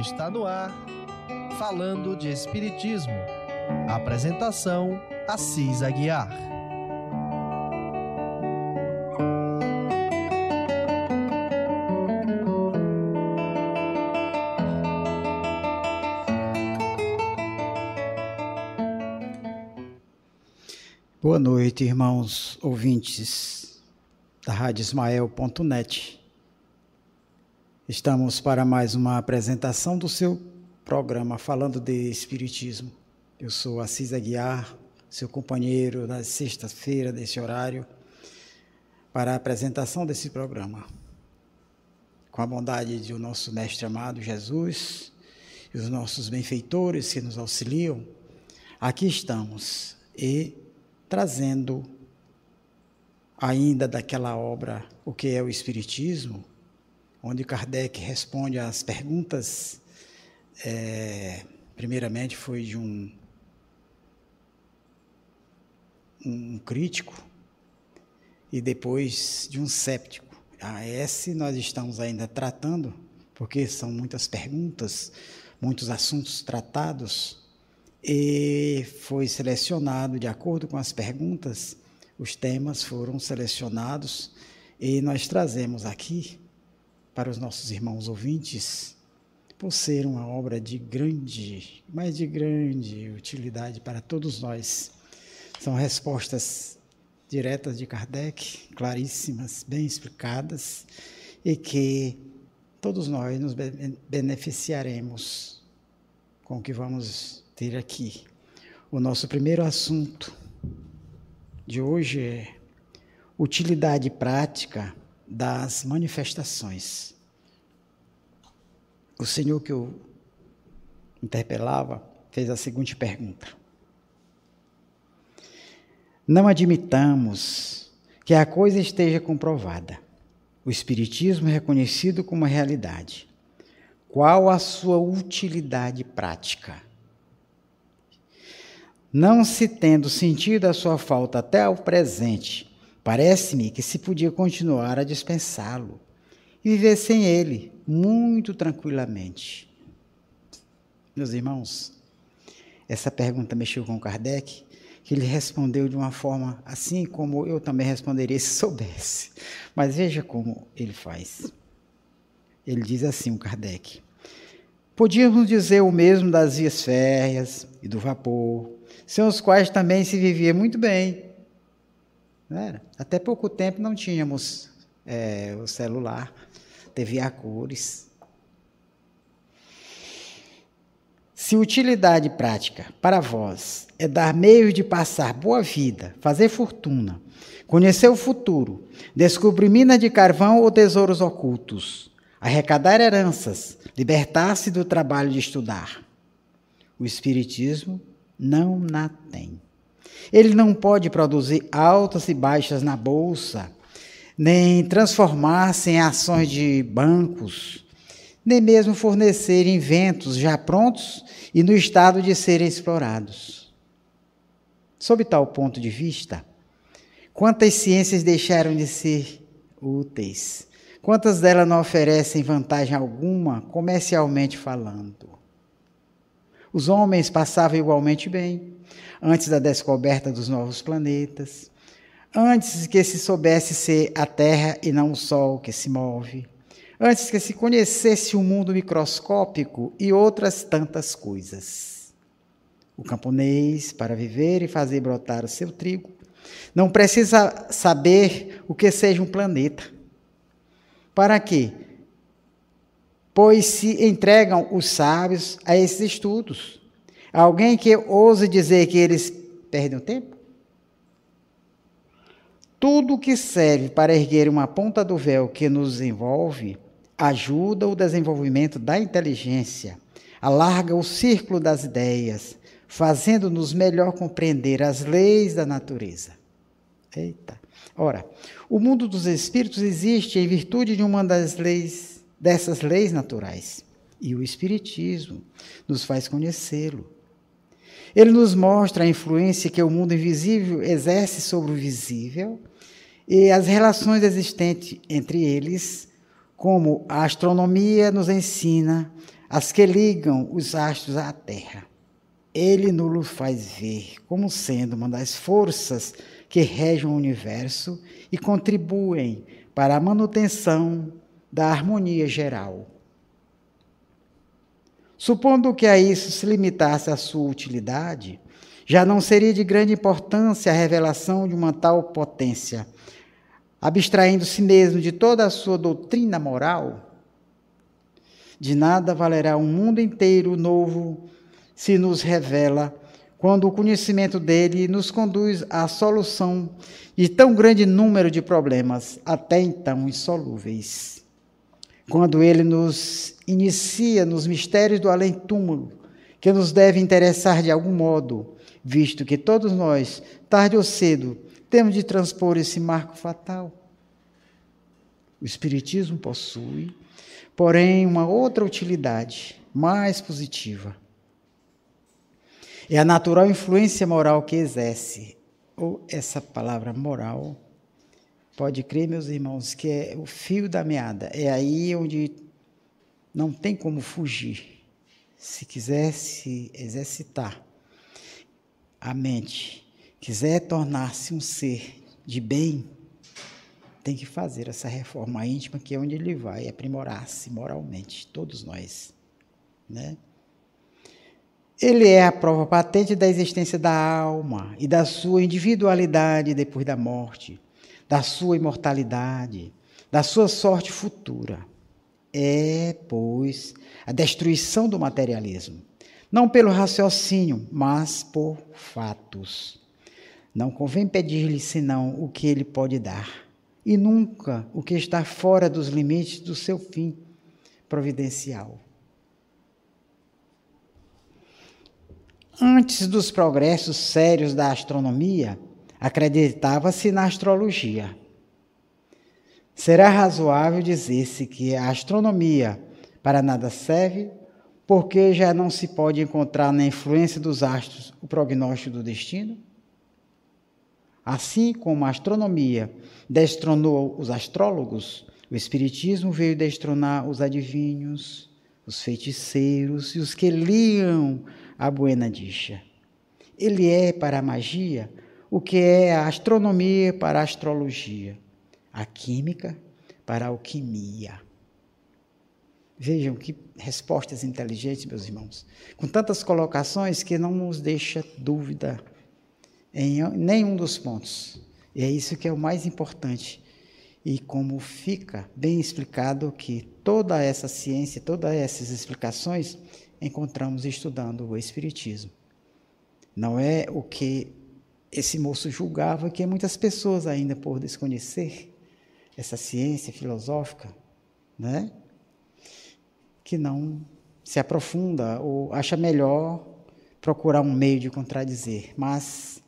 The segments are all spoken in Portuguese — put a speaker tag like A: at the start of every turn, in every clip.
A: Está no ar, falando de Espiritismo. Apresentação: Assis Aguiar.
B: Boa noite, irmãos ouvintes da Rádio Ismael.net. Estamos para mais uma apresentação do seu programa falando de Espiritismo. Eu sou Assis Aguiar, seu companheiro na sexta-feira desse horário, para a apresentação desse programa. Com a bondade de o nosso Mestre amado Jesus e os nossos benfeitores que nos auxiliam, aqui estamos e trazendo ainda daquela obra O que é o Espiritismo, onde Kardec responde às perguntas, é, primeiramente foi de um, um crítico e depois de um séptico. A esse nós estamos ainda tratando, porque são muitas perguntas, muitos assuntos tratados, e foi selecionado de acordo com as perguntas, os temas foram selecionados e nós trazemos aqui para os nossos irmãos ouvintes, por ser uma obra de grande, mas de grande utilidade para todos nós. São respostas diretas de Kardec, claríssimas, bem explicadas, e que todos nós nos beneficiaremos com o que vamos ter aqui. O nosso primeiro assunto de hoje é utilidade prática das manifestações. O senhor que eu interpelava fez a seguinte pergunta: Não admitamos que a coisa esteja comprovada, o Espiritismo é reconhecido como realidade. Qual a sua utilidade prática? Não se tendo sentido a sua falta até ao presente, parece-me que se podia continuar a dispensá-lo e viver sem ele muito tranquilamente. Meus irmãos, essa pergunta mexeu com Kardec, que ele respondeu de uma forma assim como eu também responderia se soubesse. Mas veja como ele faz. Ele diz assim, o Kardec: Podíamos dizer o mesmo das vias férreas e do vapor, sem os quais também se vivia muito bem. Até pouco tempo não tínhamos é, o celular, TV a cores. Se utilidade prática para vós é dar meios de passar boa vida, fazer fortuna, conhecer o futuro, descobrir minas de carvão ou tesouros ocultos, arrecadar heranças, libertar-se do trabalho de estudar, o Espiritismo não na tem. Ele não pode produzir altas e baixas na bolsa, nem transformar-se em ações de bancos, nem mesmo fornecer inventos já prontos e no estado de serem explorados. Sob tal ponto de vista, quantas ciências deixaram de ser úteis? Quantas delas não oferecem vantagem alguma, comercialmente falando? Os homens passavam igualmente bem antes da descoberta dos novos planetas, antes que se soubesse ser a Terra e não o Sol que se move, antes que se conhecesse o mundo microscópico e outras tantas coisas. O camponês, para viver e fazer brotar o seu trigo, não precisa saber o que seja um planeta. Para quê? Pois se entregam os sábios a esses estudos. Alguém que ouse dizer que eles perdem o tempo? Tudo que serve para erguer uma ponta do véu que nos envolve ajuda o desenvolvimento da inteligência, alarga o círculo das ideias, fazendo-nos melhor compreender as leis da natureza. Eita. Ora, o mundo dos espíritos existe em virtude de uma das leis dessas leis naturais. E o Espiritismo nos faz conhecê-lo. Ele nos mostra a influência que o mundo invisível exerce sobre o visível e as relações existentes entre eles, como a astronomia nos ensina as que ligam os astros à Terra. Ele nos faz ver como sendo uma das forças que regem o universo e contribuem para a manutenção da harmonia geral. Supondo que a isso se limitasse a sua utilidade, já não seria de grande importância a revelação de uma tal potência, abstraindo-se mesmo de toda a sua doutrina moral. De nada valerá um mundo inteiro novo se nos revela quando o conhecimento dele nos conduz à solução de tão grande número de problemas até então insolúveis quando ele nos inicia nos mistérios do além-túmulo, que nos deve interessar de algum modo, visto que todos nós, tarde ou cedo, temos de transpor esse marco fatal. O Espiritismo possui, porém, uma outra utilidade mais positiva. É a natural influência moral que exerce, ou essa palavra moral Pode crer, meus irmãos, que é o fio da meada. É aí onde não tem como fugir. Se quiser se exercitar a mente, quiser tornar-se um ser de bem, tem que fazer essa reforma íntima, que é onde ele vai aprimorar-se moralmente, todos nós. Né? Ele é a prova patente da existência da alma e da sua individualidade depois da morte da sua imortalidade, da sua sorte futura. É, pois, a destruição do materialismo. Não pelo raciocínio, mas por fatos. Não convém pedir-lhe senão o que ele pode dar, e nunca o que está fora dos limites do seu fim providencial. Antes dos progressos sérios da astronomia, acreditava-se na astrologia. Será razoável dizer-se que a astronomia para nada serve, porque já não se pode encontrar na influência dos astros o prognóstico do destino? Assim como a astronomia destronou os astrólogos, o Espiritismo veio destronar os adivinhos, os feiticeiros e os que liam a buena dicha. Ele é, para a magia, o que é a astronomia para a astrologia, a química para a alquimia. Vejam que respostas inteligentes, meus irmãos, com tantas colocações que não nos deixa dúvida em nenhum dos pontos. E é isso que é o mais importante. E como fica bem explicado que toda essa ciência, todas essas explicações, encontramos estudando o Espiritismo. Não é o que esse moço julgava que muitas pessoas ainda por desconhecer essa ciência filosófica, né, que não se aprofunda ou acha melhor procurar um meio de contradizer. Mas,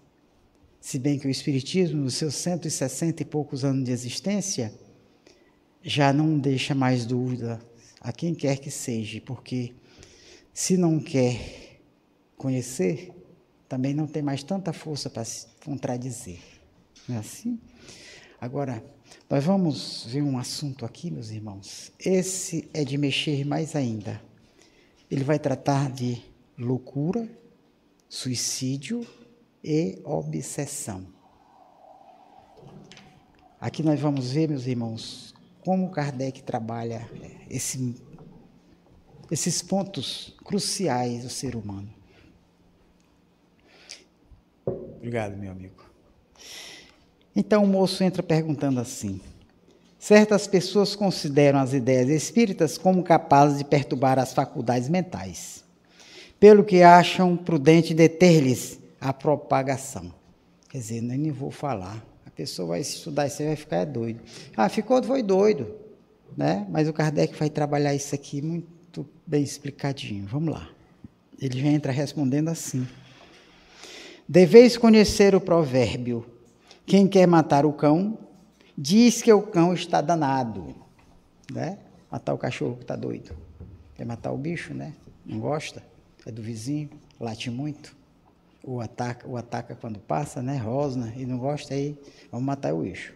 B: se bem que o Espiritismo, nos seus 160 e poucos anos de existência, já não deixa mais dúvida a quem quer que seja, porque se não quer conhecer, também não tem mais tanta força para se contradizer. Não é assim? Agora, nós vamos ver um assunto aqui, meus irmãos. Esse é de mexer mais ainda. Ele vai tratar de loucura, suicídio e obsessão. Aqui nós vamos ver, meus irmãos, como Kardec trabalha esse, esses pontos cruciais do ser humano. Obrigado, meu amigo. Então o moço entra perguntando assim: certas pessoas consideram as ideias espíritas como capazes de perturbar as faculdades mentais, pelo que acham prudente deter-lhes a propagação. Quer dizer, nem vou falar. A pessoa vai estudar isso e vai ficar doido. Ah, ficou, foi doido. Né? Mas o Kardec vai trabalhar isso aqui muito bem explicadinho. Vamos lá. Ele já entra respondendo assim. Deveis conhecer o provérbio: quem quer matar o cão, diz que o cão está danado. Né? Matar o cachorro que está doido. Quer matar o bicho, né? Não gosta? É do vizinho, late muito. O ataca, o ataca quando passa, né? Rosna, e não gosta aí, vamos matar o bicho.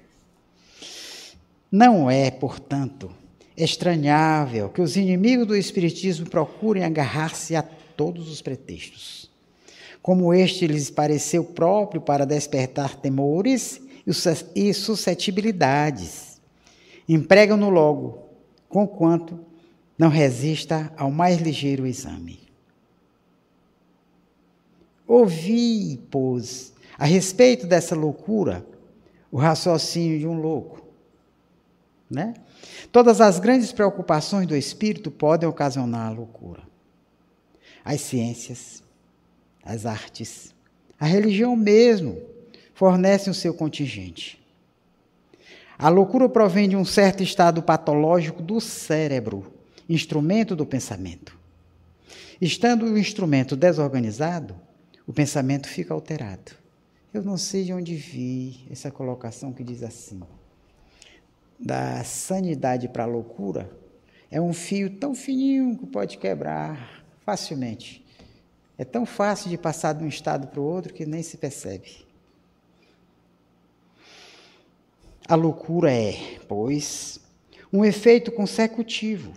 B: Não é, portanto, estranhável que os inimigos do Espiritismo procurem agarrar-se a todos os pretextos. Como este lhes pareceu próprio para despertar temores e suscetibilidades. Empregam-no logo, conquanto não resista ao mais ligeiro exame. Ouvi, pois, a respeito dessa loucura, o raciocínio de um louco. Né? Todas as grandes preocupações do espírito podem ocasionar a loucura. As ciências, as artes, a religião mesmo fornecem o seu contingente. A loucura provém de um certo estado patológico do cérebro, instrumento do pensamento. Estando o instrumento desorganizado, o pensamento fica alterado. Eu não sei de onde vi essa colocação que diz assim: da sanidade para a loucura é um fio tão fininho que pode quebrar facilmente. É tão fácil de passar de um estado para o outro que nem se percebe. A loucura é, pois, um efeito consecutivo,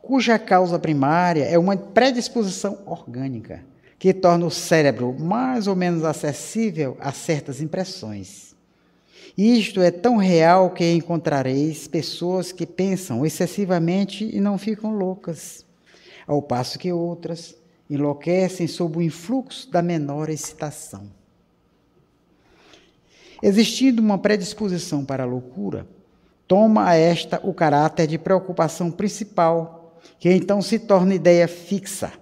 B: cuja causa primária é uma predisposição orgânica que torna o cérebro mais ou menos acessível a certas impressões. Isto é tão real que encontrareis pessoas que pensam excessivamente e não ficam loucas, ao passo que outras enlouquecem sob o influxo da menor excitação. Existindo uma predisposição para a loucura, toma a esta o caráter de preocupação principal, que então se torna ideia fixa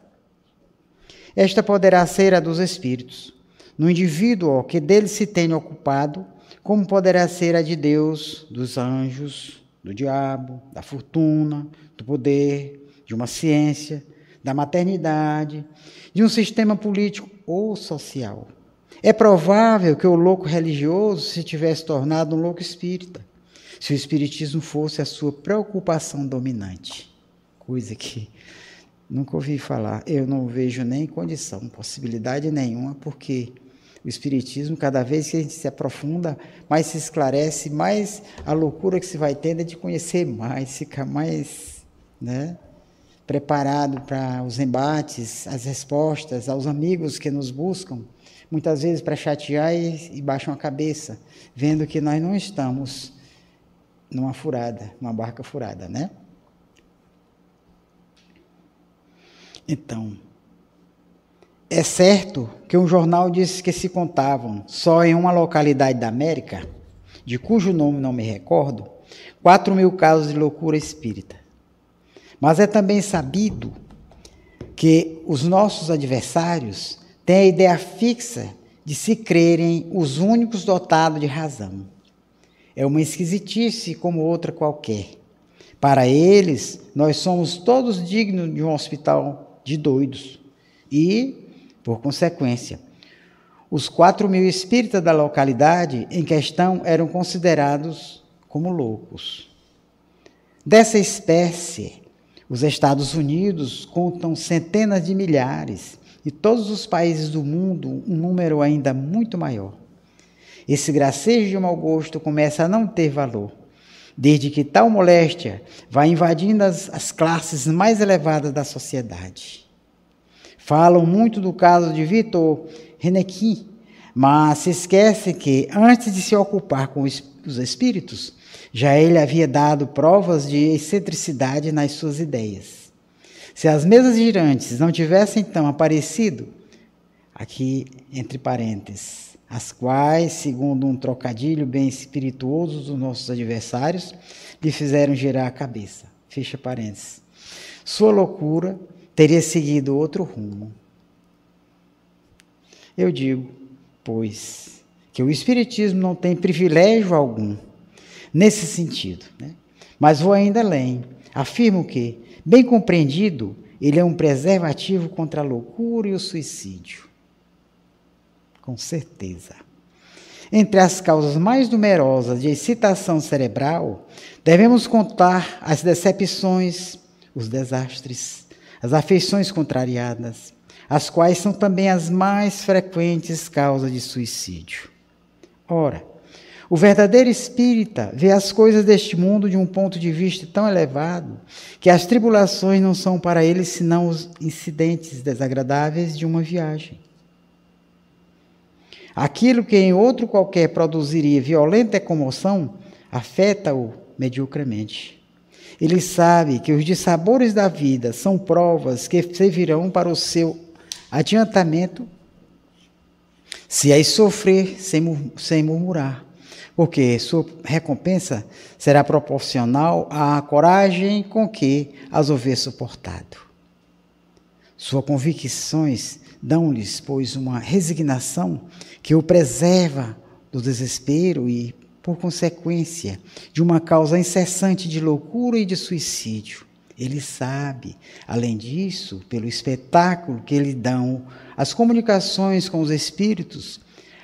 B: esta poderá ser a dos espíritos, no indivíduo que dele se tenha ocupado, como poderá ser a de Deus, dos anjos, do diabo, da fortuna, do poder, de uma ciência, da maternidade, de um sistema político ou social. É provável que o louco religioso se tivesse tornado um louco espírita, se o espiritismo fosse a sua preocupação dominante. Coisa que Nunca ouvi falar. Eu não vejo nem condição, possibilidade nenhuma, porque o Espiritismo, cada vez que a gente se aprofunda, mais se esclarece, mais a loucura que se vai tendo é de conhecer mais, ficar mais né, preparado para os embates, as respostas, aos amigos que nos buscam, muitas vezes para chatear e, baixam a cabeça, vendo que nós não estamos numa furada, numa barca furada, né? Então, é certo que um jornal disse que se contavam só em uma localidade da América, de cujo nome não me recordo, 4 mil casos de loucura espírita. Mas é também sabido que os nossos adversários têm a ideia fixa de se crerem os únicos dotados de razão. É uma esquisitice como outra qualquer. Para eles, nós somos todos dignos de um hospital de doidos. E, por consequência, os quatro mil espíritas da localidade em questão eram considerados como loucos. Dessa espécie, os Estados Unidos contam centenas de milhares e todos os países do mundo um número ainda muito maior. Esse gracejo de mau gosto começa a não ter valor, desde que tal moléstia vai invadindo as, as classes mais elevadas da sociedade. Falam muito do caso de Vitor Renequim, mas se esquece que, antes de se ocupar com os espíritos, já ele havia dado provas de excentricidade nas suas ideias. Se as mesas girantes não tivessem então aparecido, aqui entre parênteses, as quais, segundo um trocadilho bem espirituoso dos nossos adversários, lhe fizeram girar a cabeça. Fecha parênteses. Sua loucura teria seguido outro rumo. Eu digo, pois, que o Espiritismo não tem privilégio algum nesse sentido. Né? Mas vou ainda além. Afirmo que, bem compreendido, ele é um preservativo contra a loucura e o suicídio com certeza. Entre as causas mais numerosas de excitação cerebral, devemos contar as decepções, os desastres, as afeições contrariadas, as quais são também as mais frequentes causas de suicídio. Ora, O verdadeiro espírita vê as coisas deste mundo de um ponto de vista tão elevado que as tribulações não são para ele senão os incidentes desagradáveis de uma viagem. Aquilo que em outro qualquer produziria violenta comoção, afeta-o mediocremente. Ele sabe que os dissabores da vida são provas que servirão para o seu adiantamento se as sofrer sem, sem murmurar porque sua recompensa será proporcional à coragem com que as houver suportado. Suas convicções dão-lhes, pois, uma resignação que o preserva do desespero e, por consequência, de uma causa incessante de loucura e de suicídio. Ele sabe, além disso, pelo espetáculo que lhe dão as comunicações com os espíritos,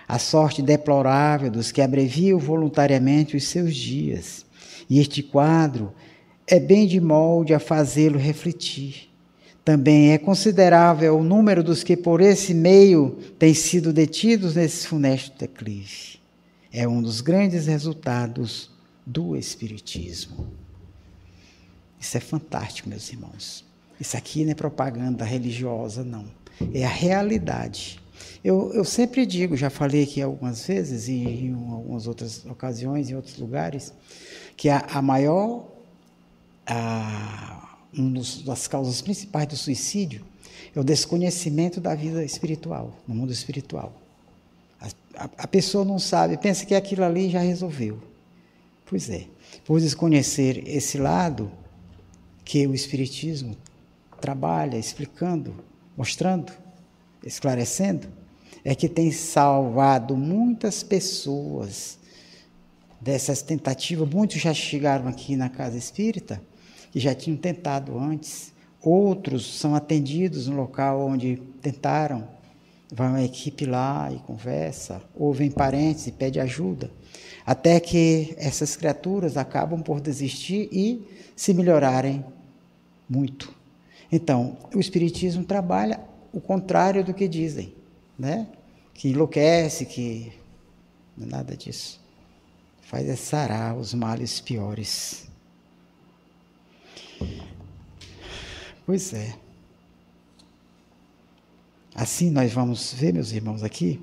B: a sorte deplorável dos que abreviam voluntariamente os seus dias. E este quadro é bem de molde a fazê-lo refletir. Também é considerável o número dos que por esse meio têm sido detidos nesse funesto declive. É um dos grandes resultados do Espiritismo. Isso é fantástico, meus irmãos. Isso aqui não é propaganda religiosa, não. É a realidade eu, eu sempre digo, já falei aqui algumas vezes, e em algumas outras ocasiões, em outros lugares, que a, a maior, a, uma das causas principais do suicídio é o desconhecimento da vida espiritual, no mundo espiritual. A, a, a pessoa não sabe, pensa que aquilo ali já resolveu. Pois é, por desconhecer esse lado que o Espiritismo trabalha explicando, mostrando, esclarecendo, é que tem salvado muitas pessoas dessas tentativas. Muitos já chegaram aqui na casa espírita que já tinham tentado antes. Outros são atendidos no local onde tentaram. Vai uma equipe lá e conversa, ou vem parentes e pede ajuda. Até que essas criaturas acabam por desistir e se melhorarem muito. Então, o Espiritismo trabalha o contrário do que dizem né? Que enlouquece, que é nada disso. Faz é sarar os males piores. Pois é. Assim nós vamos ver, meus irmãos, aqui.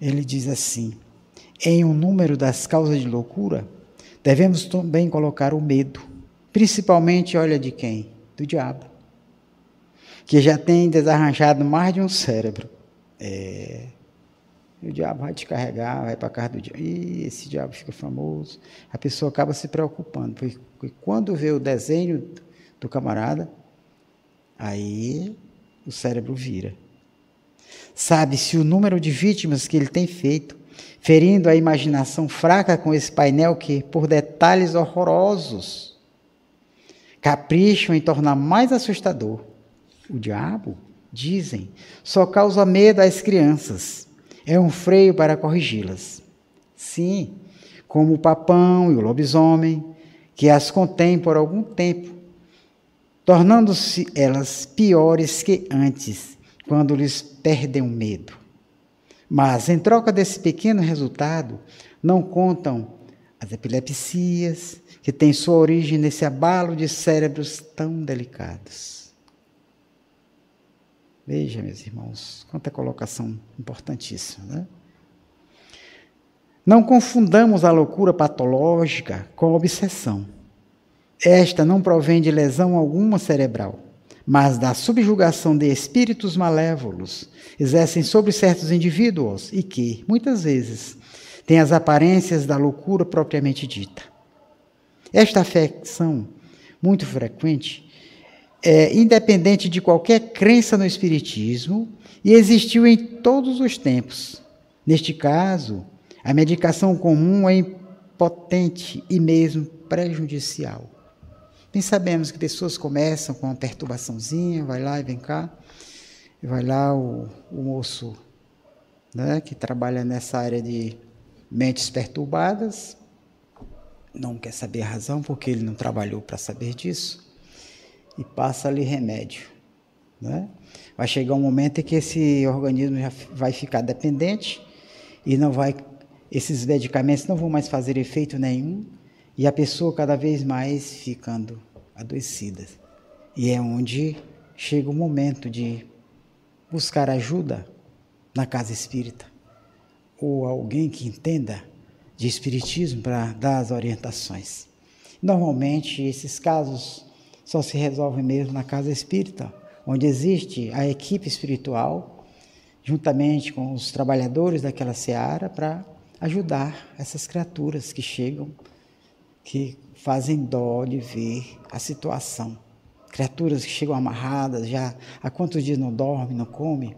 B: Ele diz assim: em um número das causas de loucura, devemos também colocar o medo, principalmente, olha de quem? Do diabo que já tem desarranjado mais de um cérebro. É, o diabo vai te carregar, vai para casa do diabo. E esse diabo fica famoso. A pessoa acaba se preocupando, porque quando vê o desenho do camarada, aí o cérebro vira. Sabe-se o número de vítimas que ele tem feito, ferindo a imaginação fraca com esse painel que, por detalhes horrorosos, capricham em tornar mais assustador o diabo, dizem, só causa medo às crianças. É um freio para corrigi-las. Sim, como o papão e o lobisomem, que as contém por algum tempo, tornando-se elas piores que antes, quando lhes perdem o medo. Mas, em troca desse pequeno resultado, não contam as epilepsias, que têm sua origem nesse abalo de cérebros tão delicados. Veja, meus irmãos, quanta colocação importantíssima. Né? Não confundamos a loucura patológica com a obsessão. Esta não provém de lesão alguma cerebral, mas da subjugação de espíritos malévolos exercem sobre certos indivíduos e que, muitas vezes, têm as aparências da loucura propriamente dita. Esta afecção, muito frequente, é, independente de qualquer crença no Espiritismo e existiu em todos os tempos. Neste caso, a medicação comum é impotente e mesmo prejudicial. Bem sabemos que pessoas começam com uma perturbaçãozinha, vai lá e vem cá, e vai lá o, o moço né, que trabalha nessa área de mentes perturbadas, não quer saber a razão, porque ele não trabalhou para saber disso e passa ali remédio. Né? Vai chegar um momento em que esse organismo já vai ficar dependente e não vai esses medicamentos não vão mais fazer efeito nenhum e a pessoa cada vez mais ficando adoecida. E é onde chega o momento de buscar ajuda na casa espírita ou alguém que entenda de espiritismo para dar as orientações. Normalmente esses casos só se resolvem mesmo na casa espírita, onde existe a equipe espiritual juntamente com os trabalhadores daquela seara para ajudar essas criaturas que chegam, que fazem dó de ver a situação. Criaturas que chegam amarradas, já há quantos dias não dorme, não come,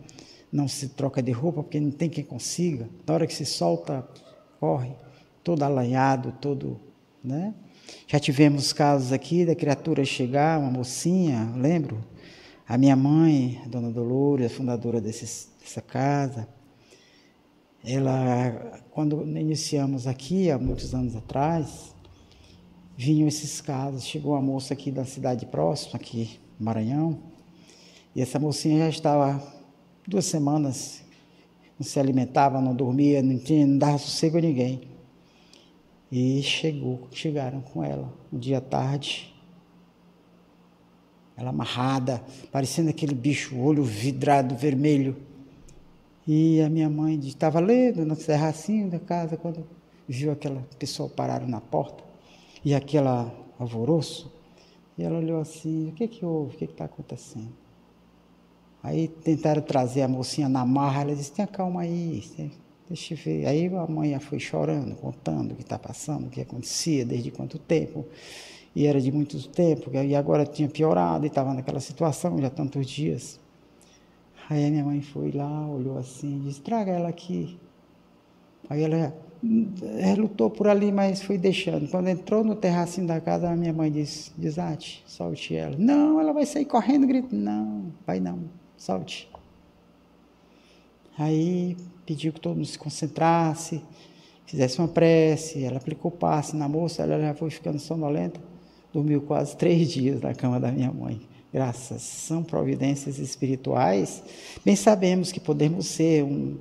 B: não se troca de roupa porque não tem quem consiga. Na hora que se solta, corre, todo alanhado, todo, né? Já tivemos casos aqui da criatura chegar, uma mocinha, lembro? A minha mãe, a dona Dolores, a fundadora desse, dessa casa, ela, quando iniciamos aqui, há muitos anos atrás, vinham esses casos. Chegou uma moça aqui da cidade próxima, aqui, Maranhão, e essa mocinha já estava duas semanas, não se alimentava, não dormia, não, tinha, não dava sossego a ninguém. E chegou, chegaram com ela, um dia à tarde, ela amarrada, parecendo aquele bicho, olho vidrado, vermelho. E a minha mãe estava lendo no terracinho da casa quando viu aquela pessoa parada na porta e aquela alvoroço. E ela olhou assim: o que que houve? O que está acontecendo? Aí tentaram trazer a mocinha na marra. Ela disse: tenha calma aí, deixa eu ver. Aí a mãe foi chorando, contando o que está passando, o que acontecia, desde quanto tempo. E era de muito tempo, e agora tinha piorado e estava naquela situação já tantos dias. Aí a minha mãe foi lá, olhou assim, disse, traga ela aqui. Aí ela lutou por ali, mas foi deixando. Quando entrou no terracinho da casa, a minha mãe disse, desate, solte ela. Não, ela vai sair correndo, grito, não, vai não, solte. Aí pediu que todo mundo se concentrasse, fizesse uma prece, ela aplicou passe na moça, ela já foi ficando sonolenta, dormiu quase três dias na cama da minha mãe. Graças são providências espirituais, bem sabemos que podemos ser um,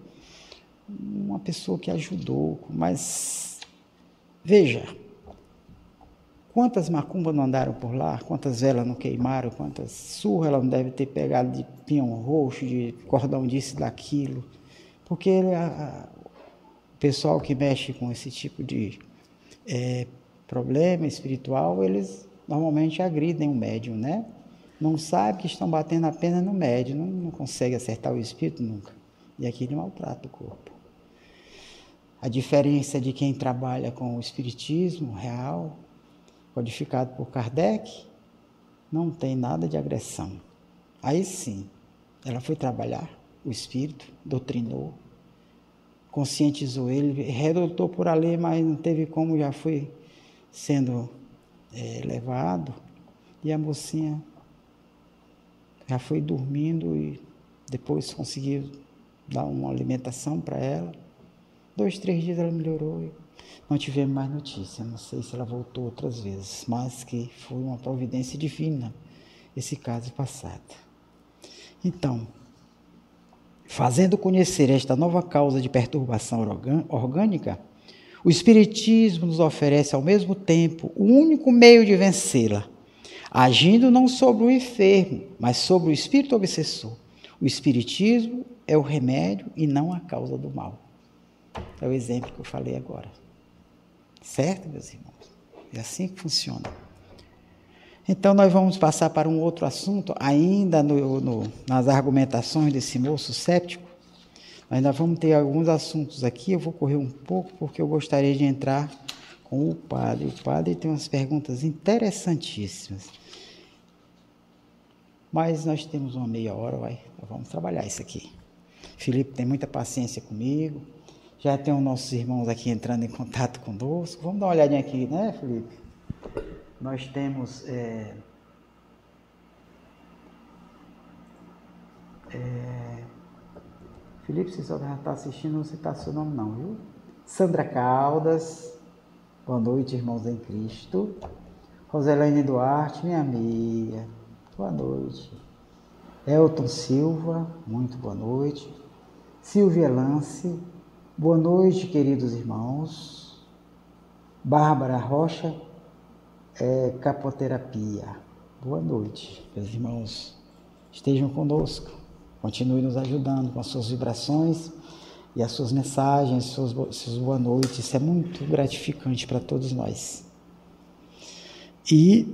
B: uma pessoa que ajudou, mas veja, quantas macumbas não andaram por lá, quantas velas não queimaram, quantas surras ela não deve ter pegado de pinhão roxo, de cordão disso daquilo, porque ele, a, o pessoal que mexe com esse tipo de é, problema espiritual, eles normalmente agridem o médium, né? não sabe que estão batendo apenas no médio, não, não consegue acertar o espírito nunca. E aqui ele maltrata o corpo. A diferença de quem trabalha com o espiritismo real, codificado por Kardec, não tem nada de agressão. Aí sim, ela foi trabalhar o espírito, doutrinou, conscientizou ele, redotou por ali, mas não teve como, já foi sendo é, levado. E a mocinha já foi dormindo e depois consegui dar uma alimentação para ela. Dois, três dias ela melhorou e não tivemos mais notícia. Não sei se ela voltou outras vezes, mas que foi uma providência divina esse caso passado. Então, fazendo conhecer esta nova causa de perturbação orgânica, o Espiritismo nos oferece ao mesmo tempo o único meio de vencê-la agindo não sobre o enfermo, mas sobre o espírito obsessor. O espiritismo é o remédio e não a causa do mal. É o exemplo que eu falei agora. Certo, meus irmãos? É assim que funciona. Então, nós vamos passar para um outro assunto, ainda no, no, nas argumentações desse moço séptico. Nós ainda vamos ter alguns assuntos aqui. Eu vou correr um pouco, porque eu gostaria de entrar com o padre. O padre tem umas perguntas interessantíssimas. Mas nós temos uma meia hora, vai, vamos trabalhar isso aqui. Felipe tem muita paciência comigo. Já tem os nossos irmãos aqui entrando em contato conosco. Vamos dar uma olhadinha aqui, né, Felipe? Nós temos. É, é, Felipe, você só está assistindo, não citar seu nome, não, viu? Sandra Caldas. Boa noite, irmãos em Cristo. Roselene Duarte, minha amiga. Boa noite. Elton Silva, muito boa noite. Silvia Lance, Boa noite, queridos irmãos. Bárbara Rocha, é, Capoterapia. Boa noite, meus irmãos. Estejam conosco. Continue nos ajudando com as suas vibrações e as suas mensagens, suas, suas boa noites. Isso é muito gratificante para todos nós. E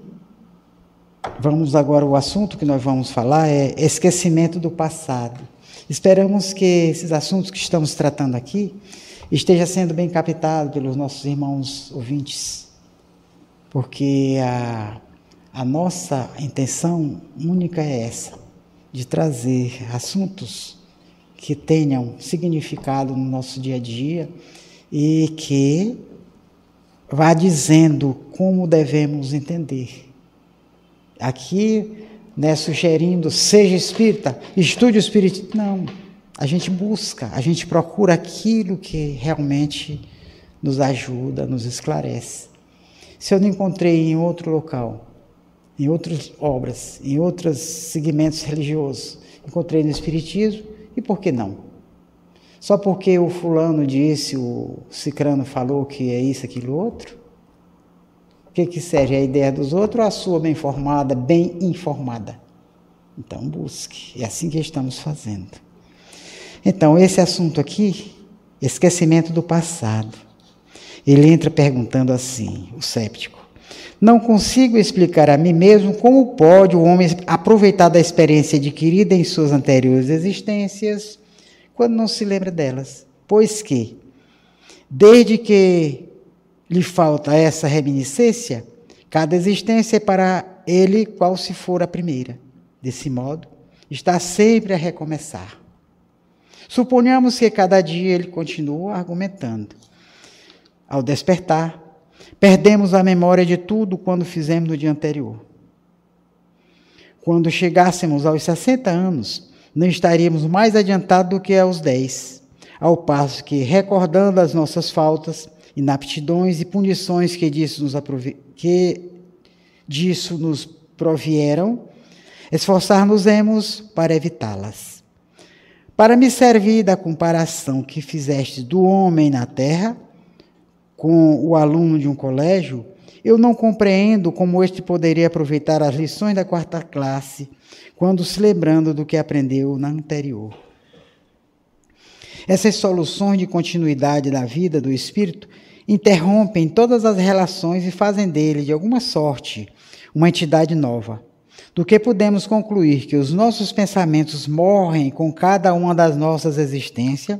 B: vamos agora, o assunto que nós vamos falar é esquecimento do passado. Esperamos que esses assuntos que estamos tratando aqui esteja sendo bem captado pelos nossos irmãos ouvintes, porque a, a nossa intenção única é essa, de trazer assuntos que tenham significado no nosso dia a dia e que vá dizendo como devemos entender. Aqui né, sugerindo seja espírita, estude o espiritismo. Não. A gente busca, a gente procura aquilo que realmente nos ajuda, nos esclarece. Se eu não encontrei em outro local, em outras obras, em outros segmentos religiosos, encontrei no Espiritismo, e por que não? Só porque o fulano disse, o cicrano falou que é isso, aquilo, outro? que, que serve a ideia dos outros ou a sua bem formada, bem informada? Então busque. É assim que estamos fazendo. Então, esse assunto aqui, esquecimento do passado. Ele entra perguntando assim, o séptico. Não consigo explicar a mim mesmo como pode o homem aproveitar da experiência adquirida em suas anteriores existências quando não se lembra delas. Pois que, desde que lhe falta essa reminiscência, cada existência é para ele qual se for a primeira. Desse modo, está sempre a recomeçar. Suponhamos que cada dia ele continua argumentando. Ao despertar, perdemos a memória de tudo quando fizemos no dia anterior. Quando chegássemos aos 60 anos, não estaríamos mais adiantados do que aos 10, ao passo que, recordando as nossas faltas, inaptidões e punições que disso nos, que disso nos provieram, esforçar-nos-emos para evitá-las. Para me servir da comparação que fizeste do homem na terra com o aluno de um colégio, eu não compreendo como este poderia aproveitar as lições da quarta classe quando se lembrando do que aprendeu na anterior. Essas soluções de continuidade da vida do espírito interrompem todas as relações e fazem dele, de alguma sorte, uma entidade nova. Do que podemos concluir que os nossos pensamentos morrem com cada uma das nossas existências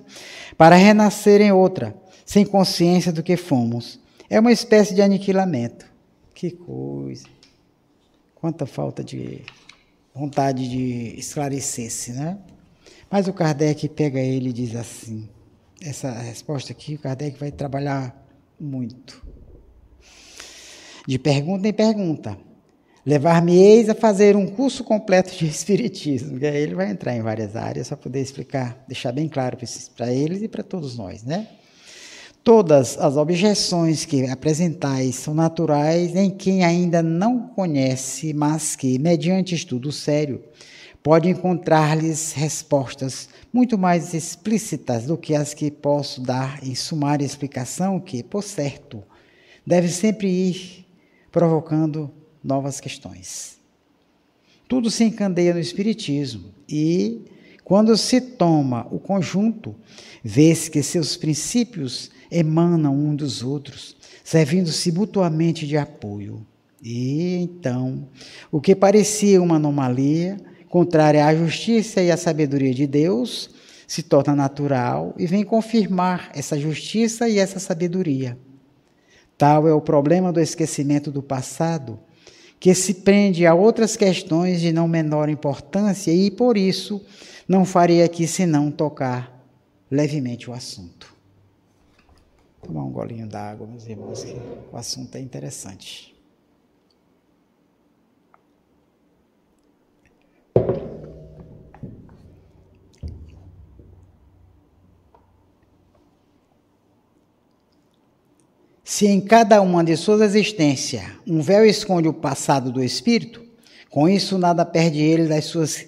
B: para renascer em outra, sem consciência do que fomos. É uma espécie de aniquilamento. Que coisa! Quanta falta de vontade de esclarecer-se, né? Mas o Kardec pega ele e diz assim: essa resposta aqui, o Kardec vai trabalhar muito. De pergunta em pergunta. Levar-me-eis a fazer um curso completo de Espiritismo. E aí ele vai entrar em várias áreas para poder explicar, deixar bem claro para eles e para todos nós, né? Todas as objeções que apresentais são naturais em quem ainda não conhece, mas que, mediante estudo sério, pode encontrar-lhes respostas muito mais explícitas do que as que posso dar em sumária explicação, que, por certo, deve sempre ir provocando novas questões. Tudo se encandeia no Espiritismo e, quando se toma o conjunto, vê-se que seus princípios emanam um dos outros, servindo-se mutuamente de apoio. E então, o que parecia uma anomalia contrária à justiça e à sabedoria de Deus, se torna natural e vem confirmar essa justiça e essa sabedoria. Tal é o problema do esquecimento do passado, que se prende a outras questões de não menor importância e, por isso, não farei aqui senão tocar levemente o assunto. Tomar um golinho d'água, meus irmãos, que o assunto é interessante. Se em cada uma de suas existências um véu esconde o passado do espírito, com isso nada perde ele das suas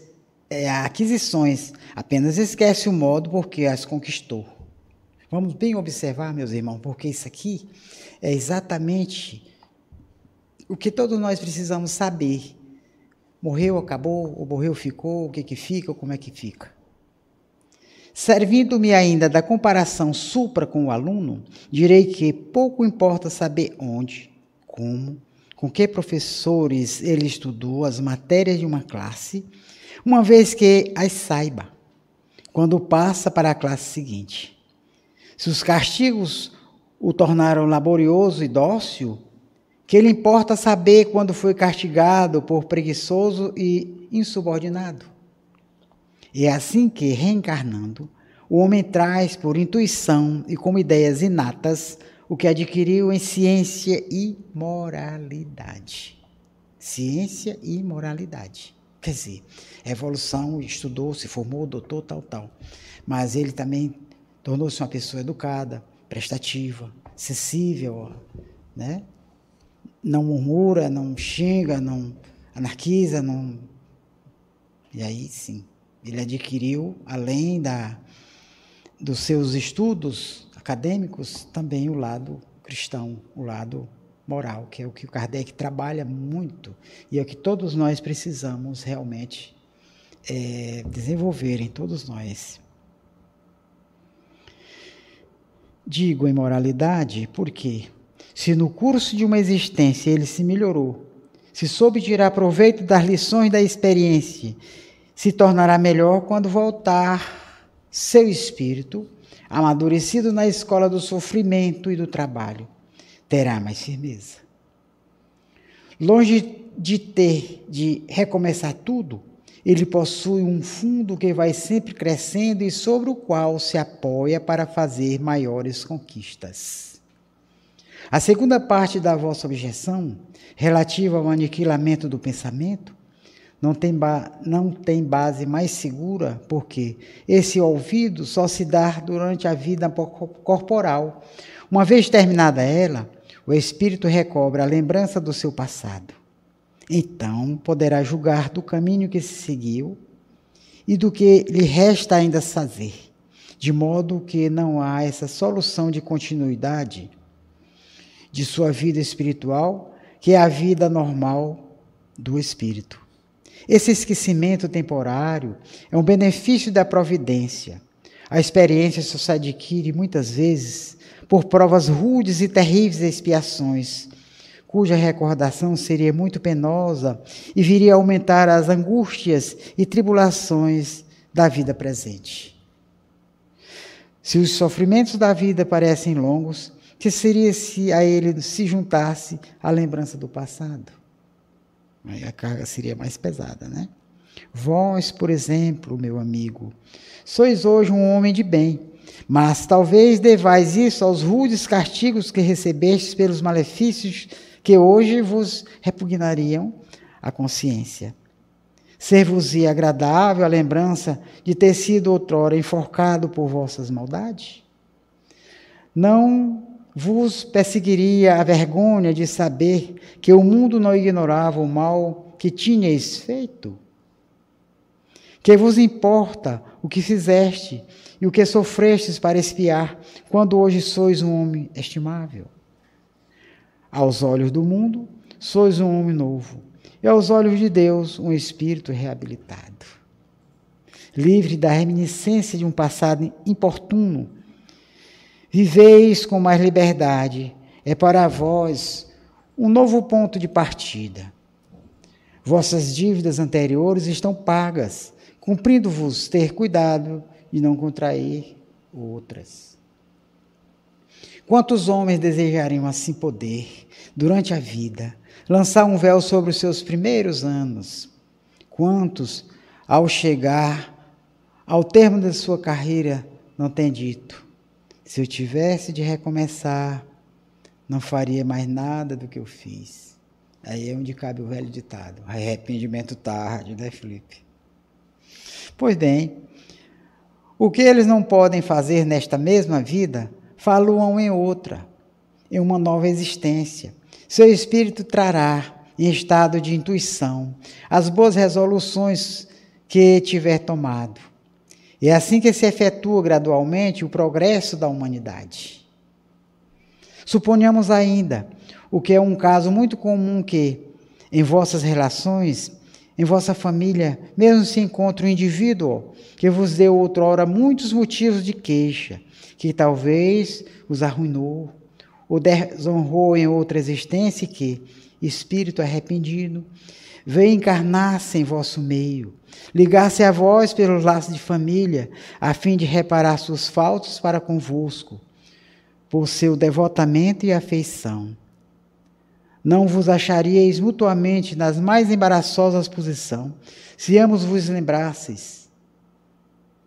B: é, aquisições, apenas esquece o modo por que as conquistou. Vamos bem observar, meus irmãos, porque isso aqui é exatamente o que todos nós precisamos saber. Morreu, acabou, ou morreu, ficou, o que que fica, ou como é que fica. Servindo-me ainda da comparação supra com o aluno, direi que pouco importa saber onde, como, com que professores ele estudou as matérias de uma classe, uma vez que as saiba, quando passa para a classe seguinte. Se os castigos o tornaram laborioso e dócil, que ele importa saber quando foi castigado por preguiçoso e insubordinado. É assim que, reencarnando, o homem traz por intuição e como ideias inatas o que adquiriu em ciência e moralidade. Ciência e moralidade. Quer dizer, evolução, estudou, se formou, doutor, tal, tal. Mas ele também tornou-se uma pessoa educada, prestativa, sensível, né? não murmura, não xinga, não anarquiza, não. E aí sim, ele adquiriu, além da, dos seus estudos acadêmicos, também o lado cristão, o lado moral, que é o que o Kardec trabalha muito e é o que todos nós precisamos realmente é, desenvolver em todos nós. Digo em moralidade porque se no curso de uma existência ele se melhorou, se soube tirar proveito das lições da experiência, se tornará melhor quando voltar seu espírito, amadurecido na escola do sofrimento e do trabalho, terá mais firmeza. Longe de ter de recomeçar tudo, ele possui um fundo que vai sempre crescendo e sobre o qual se apoia para fazer maiores conquistas. A segunda parte da vossa objeção, relativa ao aniquilamento do pensamento, não tem, não tem base mais segura, porque esse ouvido só se dá durante a vida corporal. Uma vez terminada ela, o espírito recobra a lembrança do seu passado. Então poderá julgar do caminho que se seguiu e do que lhe resta ainda fazer, de modo que não há essa solução de continuidade de sua vida espiritual, que é a vida normal do espírito. Esse esquecimento temporário é um benefício da providência. A experiência só se adquire muitas vezes por provas rudes e terríveis expiações, cuja recordação seria muito penosa e viria a aumentar as angústias e tribulações da vida presente. Se os sofrimentos da vida parecem longos, que seria se a ele se juntasse a lembrança do passado. Aí a carga seria mais pesada, né? Vós, por exemplo, meu amigo, sois hoje um homem de bem, mas talvez devais isso aos rudes castigos que recebestes pelos malefícios que hoje vos repugnariam a consciência. Ser-vos-ia agradável a lembrança de ter sido outrora enforcado por vossas maldades? Não vos perseguiria a vergonha de saber que o mundo não ignorava o mal que tinhais feito? Que vos importa o que fizeste e o que sofrestes para espiar, quando hoje sois um homem estimável? Aos olhos do mundo, sois um homem novo, e aos olhos de Deus, um espírito reabilitado. Livre da reminiscência de um passado importuno, Viveis com mais liberdade, é para vós um novo ponto de partida. Vossas dívidas anteriores estão pagas, cumprindo-vos ter cuidado de não contrair outras. Quantos homens desejariam assim poder, durante a vida, lançar um véu sobre os seus primeiros anos? Quantos, ao chegar ao termo da sua carreira, não têm dito: se eu tivesse de recomeçar, não faria mais nada do que eu fiz. Aí é onde cabe o velho ditado: arrependimento tarde, né, Felipe? Pois bem, o que eles não podem fazer nesta mesma vida, falam em outra, em uma nova existência. Seu espírito trará, em estado de intuição, as boas resoluções que tiver tomado. É assim que se efetua gradualmente o progresso da humanidade. Suponhamos ainda, o que é um caso muito comum que, em vossas relações, em vossa família, mesmo se encontre um indivíduo que vos deu outrora muitos motivos de queixa, que talvez os arruinou, ou desonrou em outra existência que, espírito arrependido, veio encarnar-se em vosso meio, ligar-se a vós pelos laços de família, a fim de reparar suas faltas para convosco, por seu devotamento e afeição. Não vos acharíeis mutuamente nas mais embaraçosas posições, se ambos vos lembrasseis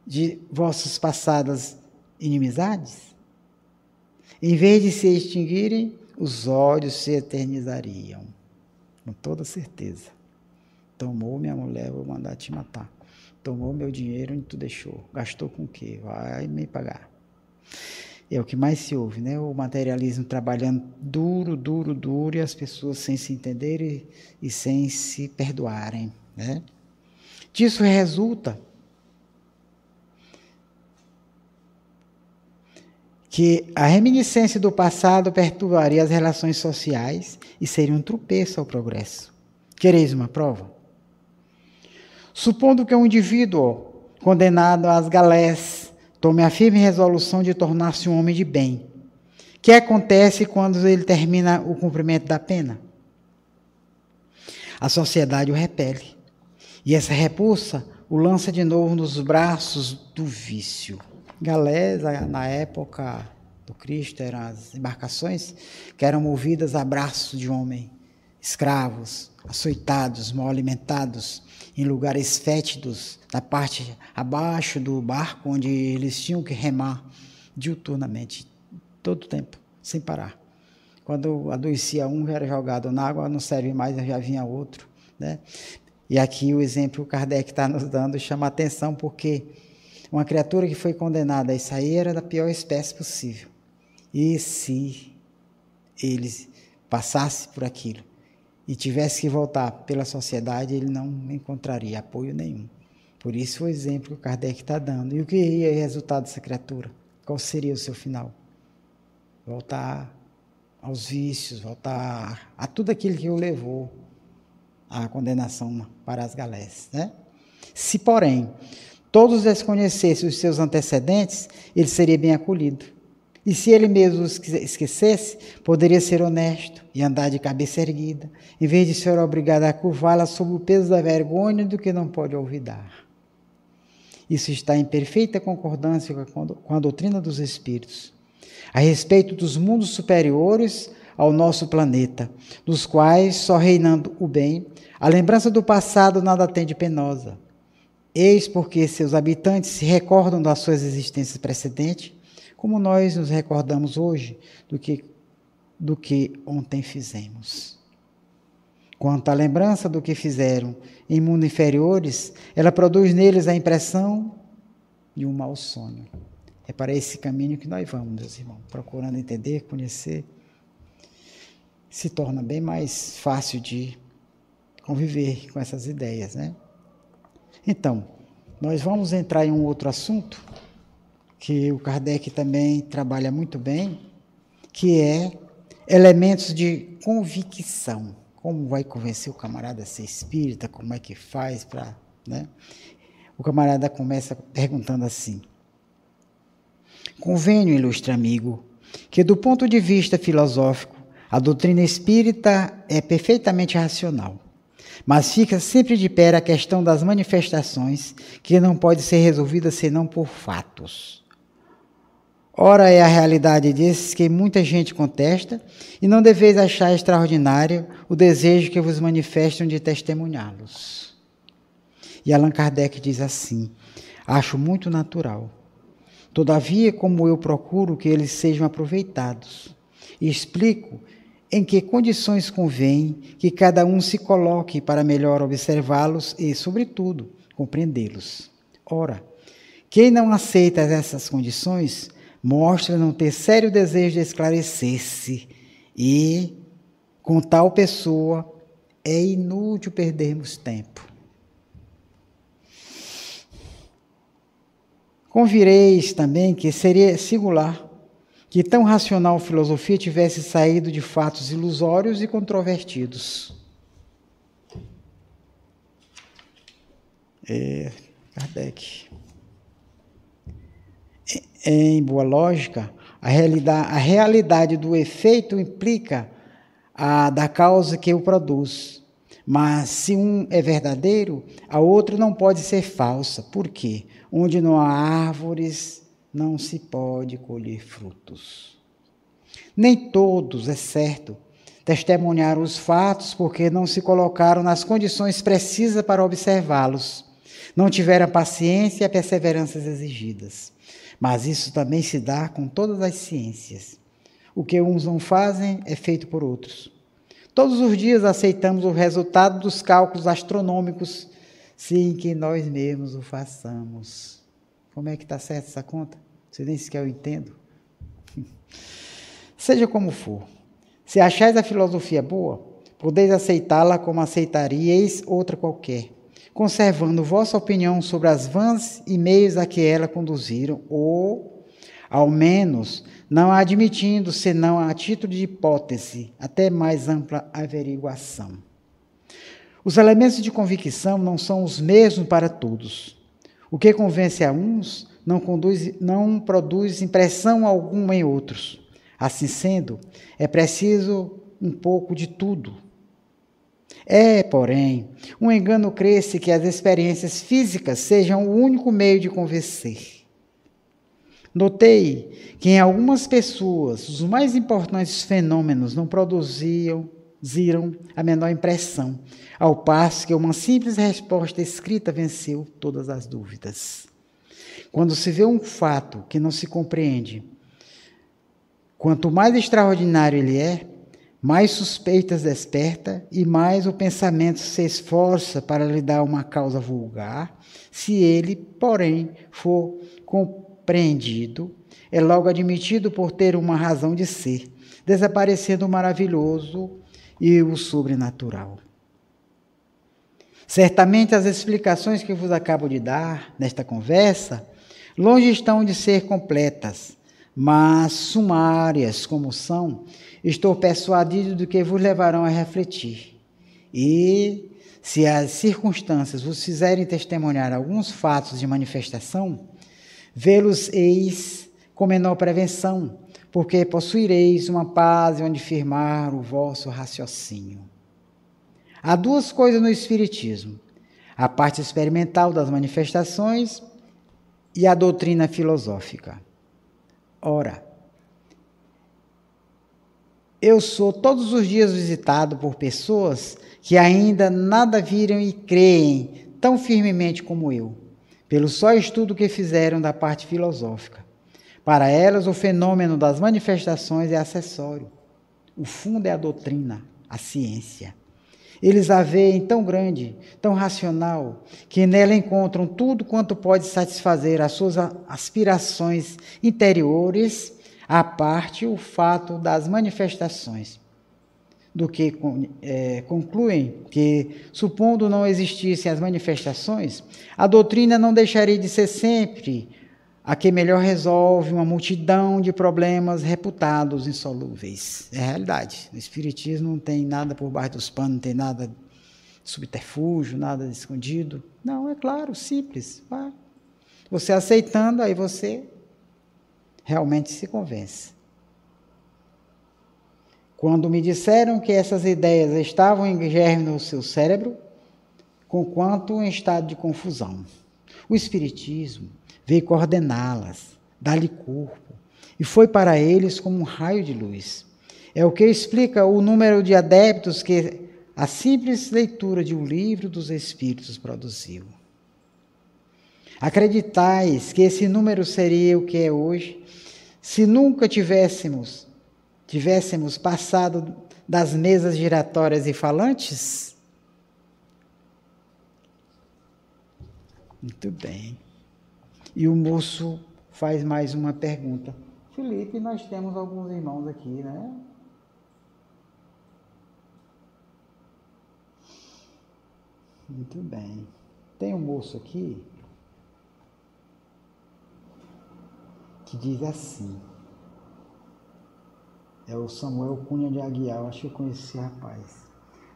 B: de vossas passadas inimizades? Em vez de se extinguirem, os ódios se eternizariam. Com toda certeza. Tomou minha mulher, vou mandar te matar. Tomou meu dinheiro, onde tu deixou? Gastou com o quê? Vai me pagar. É o que mais se ouve, né? O materialismo trabalhando duro, duro, duro, e as pessoas sem se entenderem e sem se perdoarem, né? Disso resulta que a reminiscência do passado perturbaria as relações sociais e seria um tropeço ao progresso. Quereis uma prova? Supondo que um indivíduo condenado às galés tome a firme resolução de tornar-se um homem de bem, que acontece quando ele termina o cumprimento da pena? A sociedade o repele. E essa repulsa o lança de novo nos braços do vício. Galés, na época do Cristo, eram as embarcações que eram movidas a braços de homem, escravos, açoitados, mal alimentados, em lugares fétidos, na parte abaixo do barco, onde eles tinham que remar diuturnamente, todo o tempo, sem parar. Quando adoecia um, já era jogado na água, não serve mais, já vinha outro. Né? E aqui o exemplo que Kardec está nos dando chama atenção, porque uma criatura que foi condenada a aí era da pior espécie possível. E se ele passasse por aquilo e tivesse que voltar pela sociedade, ele não encontraria apoio nenhum. Por isso o exemplo que o Kardec está dando. E o que iria resultar dessa criatura? Qual seria o seu final? Voltar aos vícios, voltar a tudo aquilo que o levou à condenação para as galés. Né? Se, porém, todos desconhecessem os seus antecedentes, ele seria bem acolhido. E se ele mesmo os esquecesse, poderia ser honesto e andar de cabeça erguida, em vez de ser obrigado a curvá-la sob o peso da vergonha do que não pode olvidar. Isso está em perfeita concordância com a doutrina dos Espíritos, a respeito dos mundos superiores ao nosso planeta, dos quais, só reinando o bem, a lembrança do passado nada tem de penosa. Eis porque seus habitantes se recordam das suas existências precedentes, como nós nos recordamos hoje do que, do que ontem fizemos. Quanto à lembrança do que fizeram em mundos inferiores, ela produz neles a impressão de um mau sonho. É para esse caminho que nós vamos, meus irmãos, procurando entender, conhecer. Se torna bem mais fácil de conviver com essas ideias, né? Então, nós vamos entrar em um outro assunto que o Kardec também trabalha muito bem, que é elementos de convicção. Como vai convencer o camarada a ser espírita? Como é que faz para. Né? O camarada começa perguntando assim: Convenho, ilustre amigo, que do ponto de vista filosófico, a doutrina espírita é perfeitamente racional. Mas fica sempre de pé a questão das manifestações, que não pode ser resolvida senão por fatos. Ora, é a realidade desses que muita gente contesta, e não deveis achar extraordinário o desejo que vos manifestam de testemunhá-los. E Allan Kardec diz assim: Acho muito natural. Todavia, como eu procuro que eles sejam aproveitados, e explico em que condições convém que cada um se coloque para melhor observá-los e, sobretudo, compreendê-los. Ora, quem não aceita essas condições mostra não ter sério desejo de esclarecer-se e, com tal pessoa, é inútil perdermos tempo. Convireis também que seria singular que tão racional filosofia tivesse saído de fatos ilusórios e controvertidos. É, Kardec. Em boa lógica, a realidade, a realidade do efeito implica a da causa que o produz. Mas se um é verdadeiro, a outra não pode ser falsa. Por quê? Onde não há árvores, não se pode colher frutos. Nem todos, é certo, testemunharam os fatos porque não se colocaram nas condições precisas para observá-los. Não tiveram a paciência e a perseverança exigidas. Mas isso também se dá com todas as ciências. O que uns não fazem é feito por outros. Todos os dias aceitamos o resultado dos cálculos astronômicos sem que nós mesmos o façamos. Como é que está certa essa conta? Você nem sequer eu entendo. Seja como for, se achais a filosofia boa, podeis aceitá-la como aceitaríeis outra qualquer, conservando vossa opinião sobre as vãs e meios a que ela conduziram, ou, ao menos, não admitindo, senão a título de hipótese, até mais ampla averiguação. Os elementos de convicção não são os mesmos para todos. O que convence a uns não, conduz, não produz impressão alguma em outros. Assim sendo, é preciso um pouco de tudo. É, porém, um engano cresce que as experiências físicas sejam o único meio de convencer. Notei que em algumas pessoas os mais importantes fenômenos não produziam ziram a menor impressão, ao passo que uma simples resposta escrita venceu todas as dúvidas. Quando se vê um fato que não se compreende, quanto mais extraordinário ele é, mais suspeitas desperta e mais o pensamento se esforça para lhe dar uma causa vulgar, se ele, porém, for compreendido, é logo admitido por ter uma razão de ser, desaparecendo o maravilhoso e o sobrenatural. Certamente as explicações que vos acabo de dar nesta conversa longe estão de ser completas, mas sumárias como são, estou persuadido de que vos levarão a refletir. E, se as circunstâncias vos fizerem testemunhar alguns fatos de manifestação, vê-los eis com menor prevenção, porque possuireis uma paz onde firmar o vosso raciocínio. Há duas coisas no Espiritismo: a parte experimental das manifestações e a doutrina filosófica. Ora, eu sou todos os dias visitado por pessoas que ainda nada viram e creem tão firmemente como eu, pelo só estudo que fizeram da parte filosófica. Para elas, o fenômeno das manifestações é acessório. O fundo é a doutrina, a ciência. Eles a veem tão grande, tão racional, que nela encontram tudo quanto pode satisfazer as suas aspirações interiores, à parte o fato das manifestações. Do que é, concluem que, supondo não existissem as manifestações, a doutrina não deixaria de ser sempre a que melhor resolve uma multidão de problemas reputados insolúveis. É a realidade. O Espiritismo não tem nada por baixo dos panos, não tem nada de subterfúgio, nada de escondido. Não, é claro, simples. Você aceitando, aí você realmente se convence. Quando me disseram que essas ideias estavam em germe no seu cérebro, com quanto em estado de confusão. O Espiritismo veio coordená-las, dar-lhe corpo, e foi para eles como um raio de luz. É o que explica o número de adeptos que a simples leitura de um livro dos Espíritos produziu. Acreditais que esse número seria o que é hoje, se nunca tivéssemos tivéssemos passado das mesas giratórias e falantes? Muito bem. E o moço faz mais uma pergunta. Felipe, nós temos alguns irmãos aqui, né? Muito bem. Tem um moço aqui que diz assim. É o Samuel Cunha de Aguiar, acho que eu conheci esse rapaz.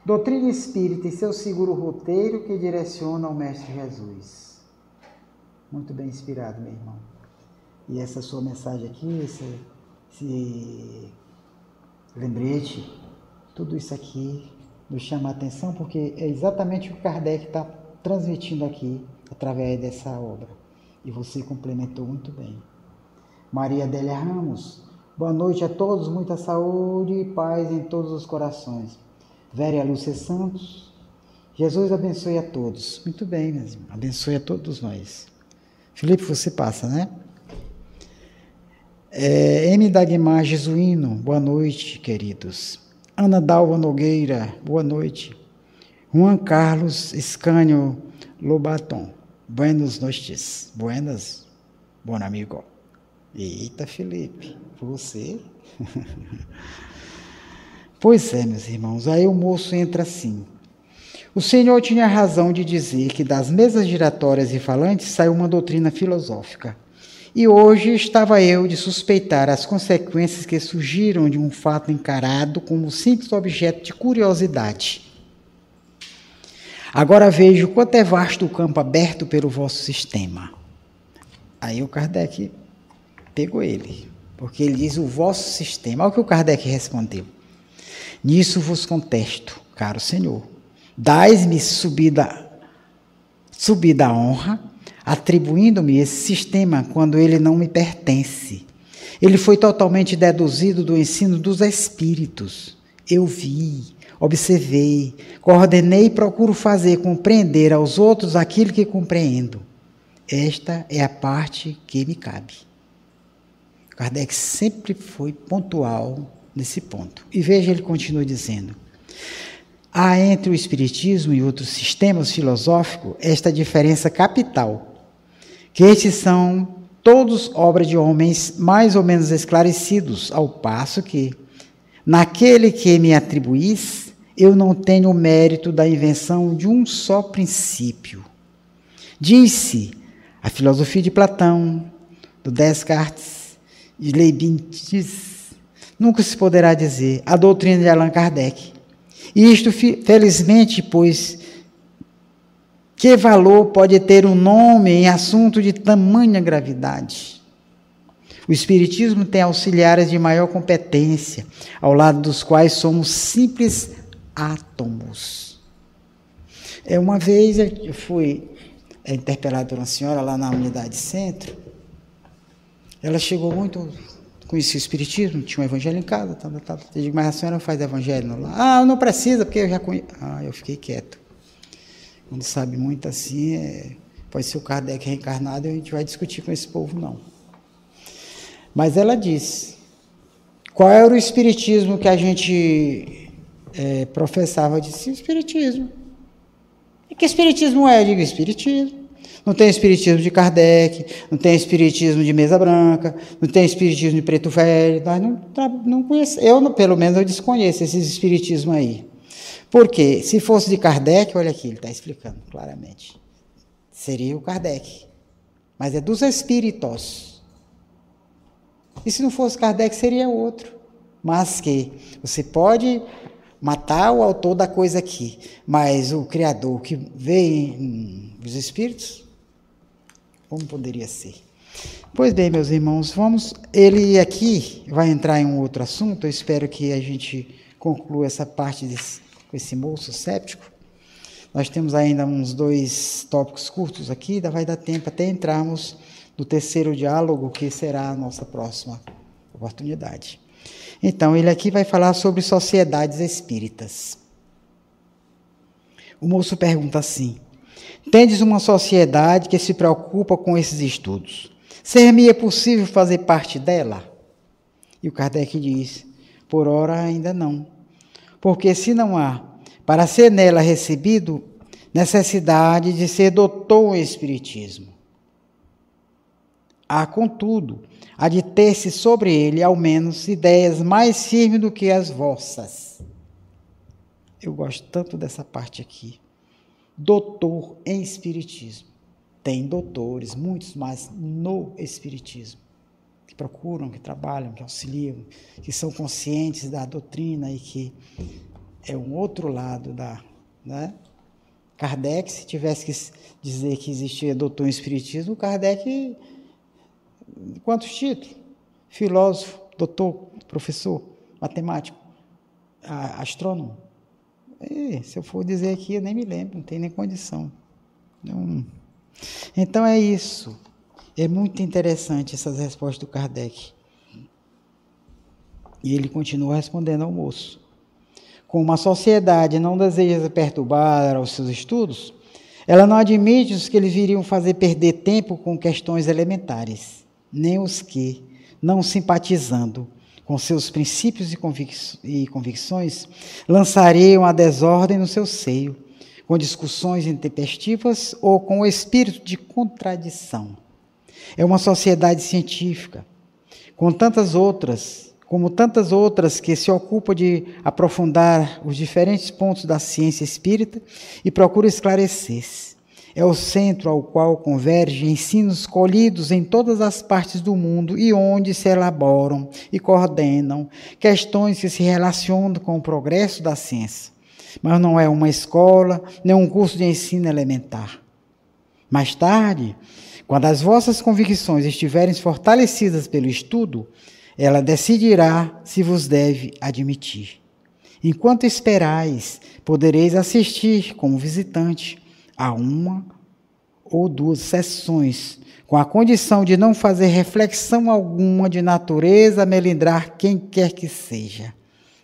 B: Doutrina espírita e seu seguro roteiro que direciona ao Mestre Jesus. Muito bem inspirado, meu irmão. E essa sua mensagem aqui, esse, esse lembrete, tudo isso aqui nos chama a atenção porque é exatamente o que Kardec está transmitindo aqui através dessa obra. E você complementou muito bem. Maria Adélia Ramos, boa noite a todos, muita saúde e paz em todos os corações. Véria Lúcia Santos, Jesus abençoe a todos. Muito bem, mesmo. Abençoe a todos nós. Felipe, você passa, né? É, M. Dagmar Jesuíno, boa noite, queridos. Ana Dalva Nogueira, boa noite. Juan Carlos Escânio Lobaton, buenas noites. Buenas, bom amigo. Eita, Felipe, você? pois é, meus irmãos, aí o moço entra assim. O Senhor tinha razão de dizer que das mesas giratórias e falantes saiu uma doutrina filosófica. E hoje estava eu de suspeitar as consequências que surgiram de um fato encarado como simples objeto de curiosidade. Agora vejo quanto é vasto o campo aberto pelo vosso sistema. Aí o Kardec pegou ele, porque ele diz o vosso sistema. Olha o que o Kardec respondeu. Nisso vos contesto, caro Senhor. Dais-me subida, subida honra atribuindo-me esse sistema quando ele não me pertence. Ele foi totalmente deduzido do ensino dos espíritos. Eu vi, observei, coordenei e procuro fazer compreender aos outros aquilo que compreendo. Esta é a parte que me cabe. Kardec sempre foi pontual nesse ponto. E veja, ele continua dizendo: há entre o Espiritismo e outros sistemas filosóficos esta diferença capital que estes são todos obras de homens mais ou menos esclarecidos, ao passo que, naquele que me atribuís, eu não tenho o mérito da invenção de um só princípio. Disse a filosofia de Platão, do Descartes, de Leibniz, nunca se poderá dizer a doutrina de Allan Kardec. E isto, felizmente, pois que valor pode ter um nome em assunto de tamanha gravidade? O Espiritismo tem auxiliares de maior competência, ao lado dos quais somos simples átomos. É, uma vez eu fui interpelado por uma senhora lá na unidade centro. Ela chegou muito. Conhecia o Espiritismo, tinha um evangelho em casa. Tá, tá, tá. Eu digo, mas a senhora não faz evangelho lá? Ah, não precisa, porque eu já conheço. Ah, eu fiquei quieto. Quando sabe muito assim, é, pode ser o Kardec reencarnado e a gente vai discutir com esse povo, não. Mas ela disse: qual era o espiritismo que a gente é, professava? Eu disse: espiritismo. E que espiritismo é? Eu digo: espiritismo. Não tem espiritismo de Kardec, não tem espiritismo de mesa branca, não tem espiritismo de preto velho. Nós não, não conhecemos, eu, pelo menos, eu desconheço esses espiritismos aí. Porque se fosse de Kardec, olha aqui, ele está explicando claramente. Seria o Kardec. Mas é dos espíritos. E se não fosse Kardec, seria outro. Mas que você pode matar o autor da coisa aqui, mas o Criador que veio dos espíritos, como poderia ser? Pois bem, meus irmãos, vamos. Ele aqui vai entrar em um outro assunto. Eu espero que a gente conclua essa parte desse, com esse moço séptico. Nós temos ainda uns dois tópicos curtos aqui, vai dar tempo até entrarmos no terceiro diálogo, que será a nossa próxima oportunidade. Então, ele aqui vai falar sobre sociedades espíritas. O moço pergunta assim: Tendes uma sociedade que se preocupa com esses estudos. Ser-me é possível fazer parte dela? E o Kardec diz: Por ora ainda não. Porque se não há, para ser nela recebido, necessidade de ser doutor em Espiritismo. Há, contudo, a de ter-se sobre ele, ao menos, ideias mais firmes do que as vossas. Eu gosto tanto dessa parte aqui. Doutor em Espiritismo. Tem doutores, muitos mais, no Espiritismo. que procuram, que trabalham, que auxiliam, que são conscientes da doutrina e que é um outro lado da. Né? Kardec, se tivesse que dizer que existia doutor em Espiritismo, Kardec. Quantos títulos? Filósofo, doutor, professor, matemático, astrônomo. E, se eu for dizer aqui, eu nem me lembro, não tem nem condição. Não. Então é isso. É muito interessante essas respostas do Kardec. E ele continua respondendo ao moço. Como a sociedade não deseja perturbar os seus estudos, ela não admite os que eles viriam fazer perder tempo com questões elementares, nem os que, não simpatizando com seus princípios e, convic convicções, lançariam a desordem no seu seio, com discussões intempestivas ou com o espírito de contradição. É uma sociedade científica, com tantas outras, como tantas outras que se ocupa de aprofundar os diferentes pontos da ciência espírita e procura esclarecer-se é o centro ao qual convergem ensinos colhidos em todas as partes do mundo e onde se elaboram e coordenam questões que se relacionam com o progresso da ciência. Mas não é uma escola, nem um curso de ensino elementar. Mais tarde, quando as vossas convicções estiverem fortalecidas pelo estudo, ela decidirá se vos deve admitir. Enquanto esperais, podereis assistir como visitante a uma ou duas sessões, com a condição de não fazer reflexão alguma de natureza melindrar quem quer que seja.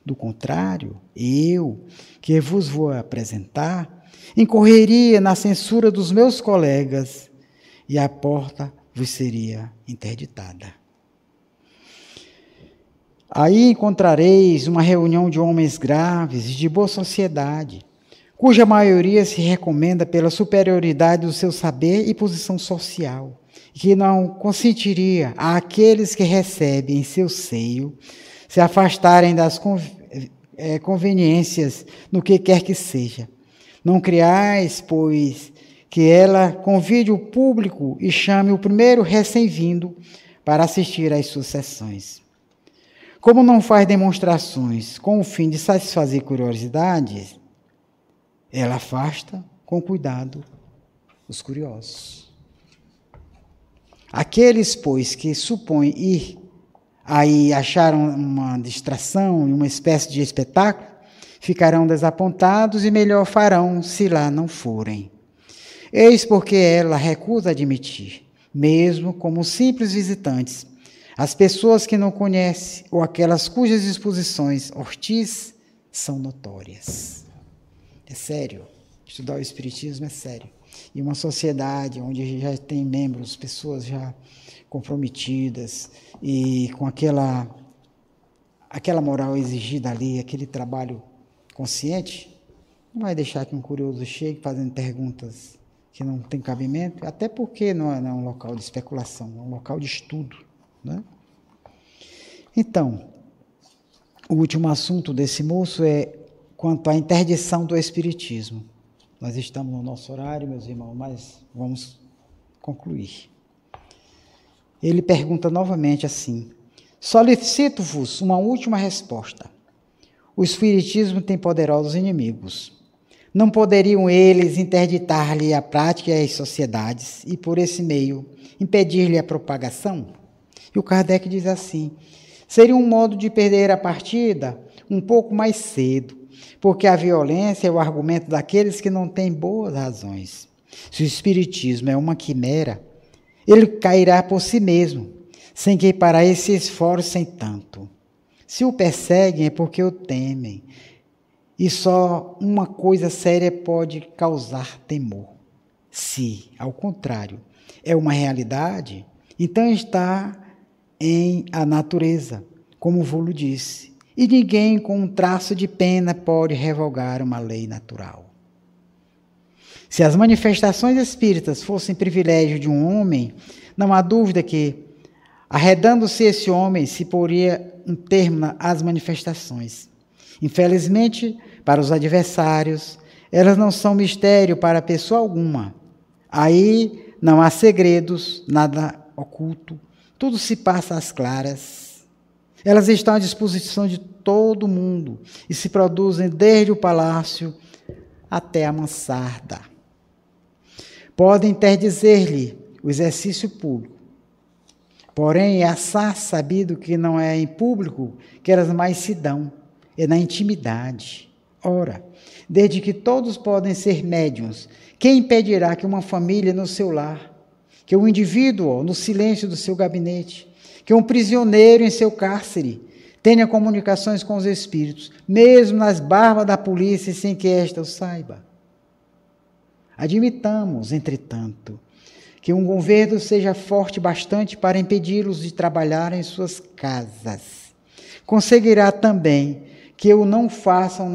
B: Do contrário, eu, que vos vou apresentar, incorreria na censura dos meus colegas e a porta vos seria interditada. Aí encontrareis uma reunião de homens graves e de boa sociedade cuja maioria se recomenda pela superioridade do seu saber e posição social, que não consentiria àqueles que recebem em seu seio se afastarem das é, conveniências no que quer que seja. Não criais, pois, que ela convide o público e chame o primeiro recém-vindo para assistir às suas sessões. Como não faz demonstrações com o fim de satisfazer curiosidades, ela afasta com cuidado os curiosos. Aqueles, pois, que supõem ir aí acharam uma distração e uma espécie de espetáculo, ficarão desapontados e melhor farão se lá não forem. Eis porque ela recusa admitir, mesmo como simples visitantes, as pessoas que não conhece ou aquelas cujas disposições ortiz são notórias. É sério. Estudar o Espiritismo é sério. E uma sociedade onde já tem membros, pessoas já comprometidas e com aquela, aquela moral exigida ali, aquele trabalho consciente, não vai deixar que um curioso chegue fazendo perguntas que não tem cabimento, até porque não é, não é um local de especulação, é um local de estudo. Né? Então, o último assunto desse moço é quanto à interdição do Espiritismo. Nós estamos no nosso horário, meus irmãos, mas vamos concluir. Ele pergunta novamente assim: Solicito-vos uma última resposta. O Espiritismo tem poderosos inimigos. Não poderiam eles interditar-lhe a prática e as sociedades e, por esse meio, impedir-lhe a propagação? E o Kardec diz assim: seria um modo de perder a partida um pouco mais cedo, porque a violência é o argumento daqueles que não têm boas razões. Se o Espiritismo é uma quimera, ele cairá por si mesmo, sem que para ele se esforcem tanto. Se o perseguem é porque o temem, e só uma coisa séria pode causar temor. Se, ao contrário, é uma realidade, então está em a natureza, como Vulo disse. E ninguém com um traço de pena pode revogar uma lei natural. Se as manifestações espíritas fossem privilégio de um homem, não há dúvida que, arredando-se esse homem, se poria um termo às manifestações. Infelizmente, para os adversários, elas não são mistério para pessoa alguma. Aí não há segredos, nada oculto, tudo se passa às claras. Elas estão à disposição de todo mundo e se produzem desde o palácio até a mansarda. Podem interdizer-lhe o exercício público. Porém, é assaz sabido que não é em público que elas mais se dão, é na intimidade. Ora, desde que todos podem ser médiums, quem impedirá que uma família no seu lar, que um indivíduo no silêncio do seu gabinete, que um prisioneiro em seu cárcere tenha comunicações com os espíritos, mesmo nas barbas da polícia, sem que esta o saiba? Admitamos, entretanto, que um governo seja forte bastante para impedi-los de trabalhar em suas casas. Conseguirá também que o não façam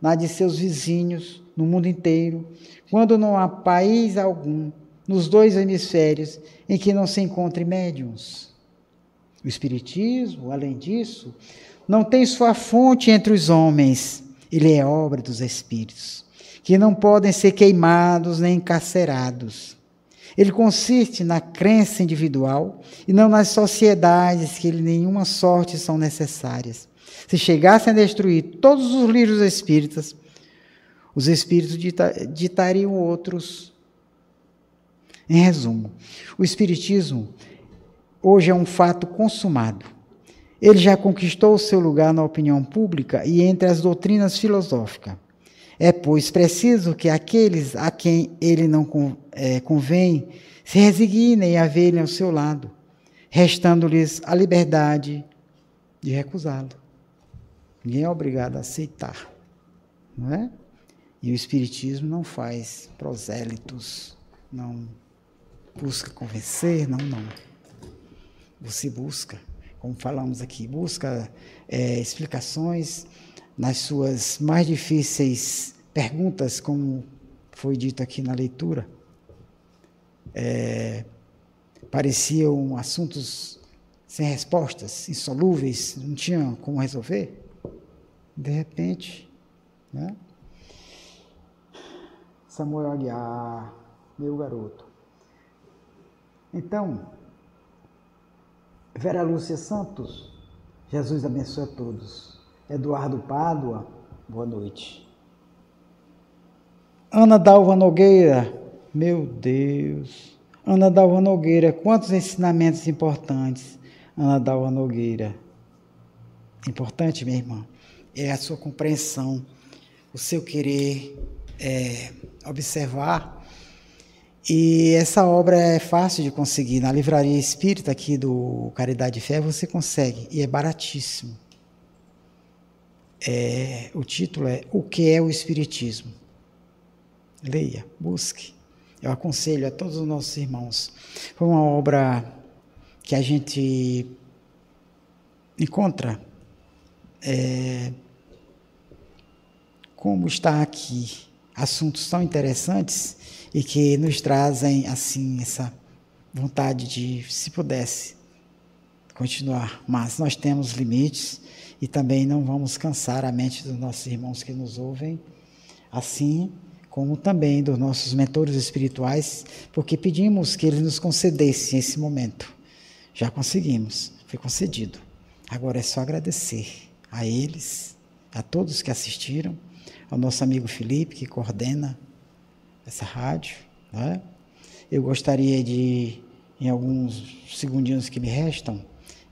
B: na de seus vizinhos, no mundo inteiro, quando não há país algum, nos dois hemisférios, em que não se encontre médiums. O Espiritismo, além disso, não tem sua fonte entre os homens, ele é obra dos Espíritos, que não podem ser queimados nem encarcerados. Ele consiste na crença individual e não nas sociedades que nenhuma sorte são necessárias. Se chegassem a destruir todos os livros espíritas, os espíritos ditariam outros. Em resumo, o espiritismo hoje é um fato consumado. Ele já conquistou o seu lugar na opinião pública e entre as doutrinas filosóficas. É, pois, preciso que aqueles a quem ele não é, convém se resignem a verem ao seu lado, restando-lhes a liberdade de recusá-lo. Ninguém é obrigado a aceitar, não é? E o Espiritismo não faz prosélitos, não busca convencer, não, não. Você busca, como falamos aqui, busca é, explicações nas suas mais difíceis perguntas, como foi dito aqui na leitura, é, pareciam assuntos sem respostas, insolúveis, não tinham como resolver. De repente, né? Samuel Aguiar, meu garoto. Então, Vera Lúcia Santos, Jesus abençoe a todos. Eduardo Pádua, boa noite. Ana Dalva Nogueira, meu Deus. Ana Dalva Nogueira, quantos ensinamentos importantes. Ana Dalva Nogueira. Importante, minha irmã, é a sua compreensão, o seu querer é, observar. E essa obra é fácil de conseguir. Na livraria espírita aqui do Caridade e Fé você consegue, e é baratíssimo. É, o título é O que é o Espiritismo? Leia, busque. Eu aconselho a todos os nossos irmãos. Foi uma obra que a gente encontra é, como está aqui assuntos tão interessantes e que nos trazem assim essa vontade de, se pudesse, continuar. Mas nós temos limites e também não vamos cansar a mente dos nossos irmãos que nos ouvem, assim como também dos nossos mentores espirituais, porque pedimos que eles nos concedessem esse momento. Já conseguimos, foi concedido. Agora é só agradecer a eles, a todos que assistiram, ao nosso amigo Felipe, que coordena essa rádio. Né? Eu gostaria de, em alguns segundinhos que me restam,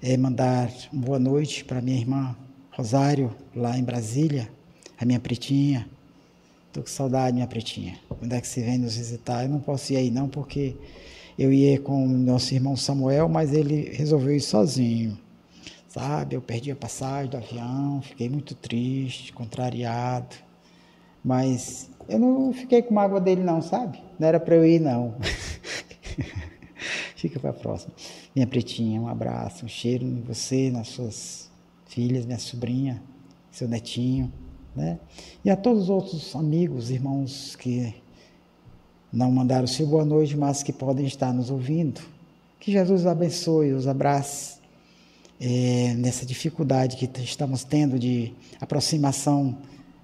B: é, mandar boa noite para minha irmã Rosário, lá em Brasília, a minha pretinha. Estou com saudade, minha pretinha. Quando é que você vem nos visitar? Eu não posso ir aí não, porque eu ia com nosso irmão Samuel, mas ele resolveu ir sozinho. Sabe, eu perdi a passagem do avião, fiquei muito triste, contrariado. Mas eu não fiquei com mágoa dele não, sabe? Não era para eu ir não. Fica para a próxima. Minha pretinha, um abraço, um cheiro em você, nas suas filhas, minha sobrinha, seu netinho, né? E a todos os outros amigos, irmãos que não mandaram seu boa noite, mas que podem estar nos ouvindo. Que Jesus abençoe, os abrace é, nessa dificuldade que estamos tendo de aproximação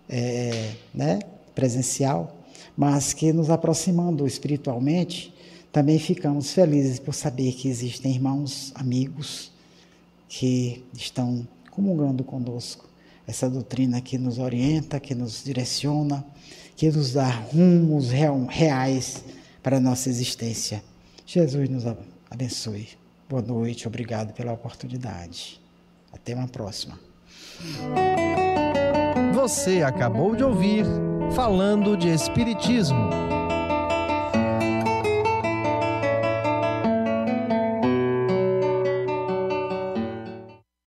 B: é, né, presencial, mas que nos aproximando espiritualmente, também ficamos felizes por saber que existem irmãos, amigos que estão comungando conosco essa doutrina que nos orienta, que nos direciona, que nos dá rumos reais para a nossa existência. Jesus nos abençoe. Boa noite, obrigado pela oportunidade. Até uma próxima.
A: Você acabou de ouvir Falando de Espiritismo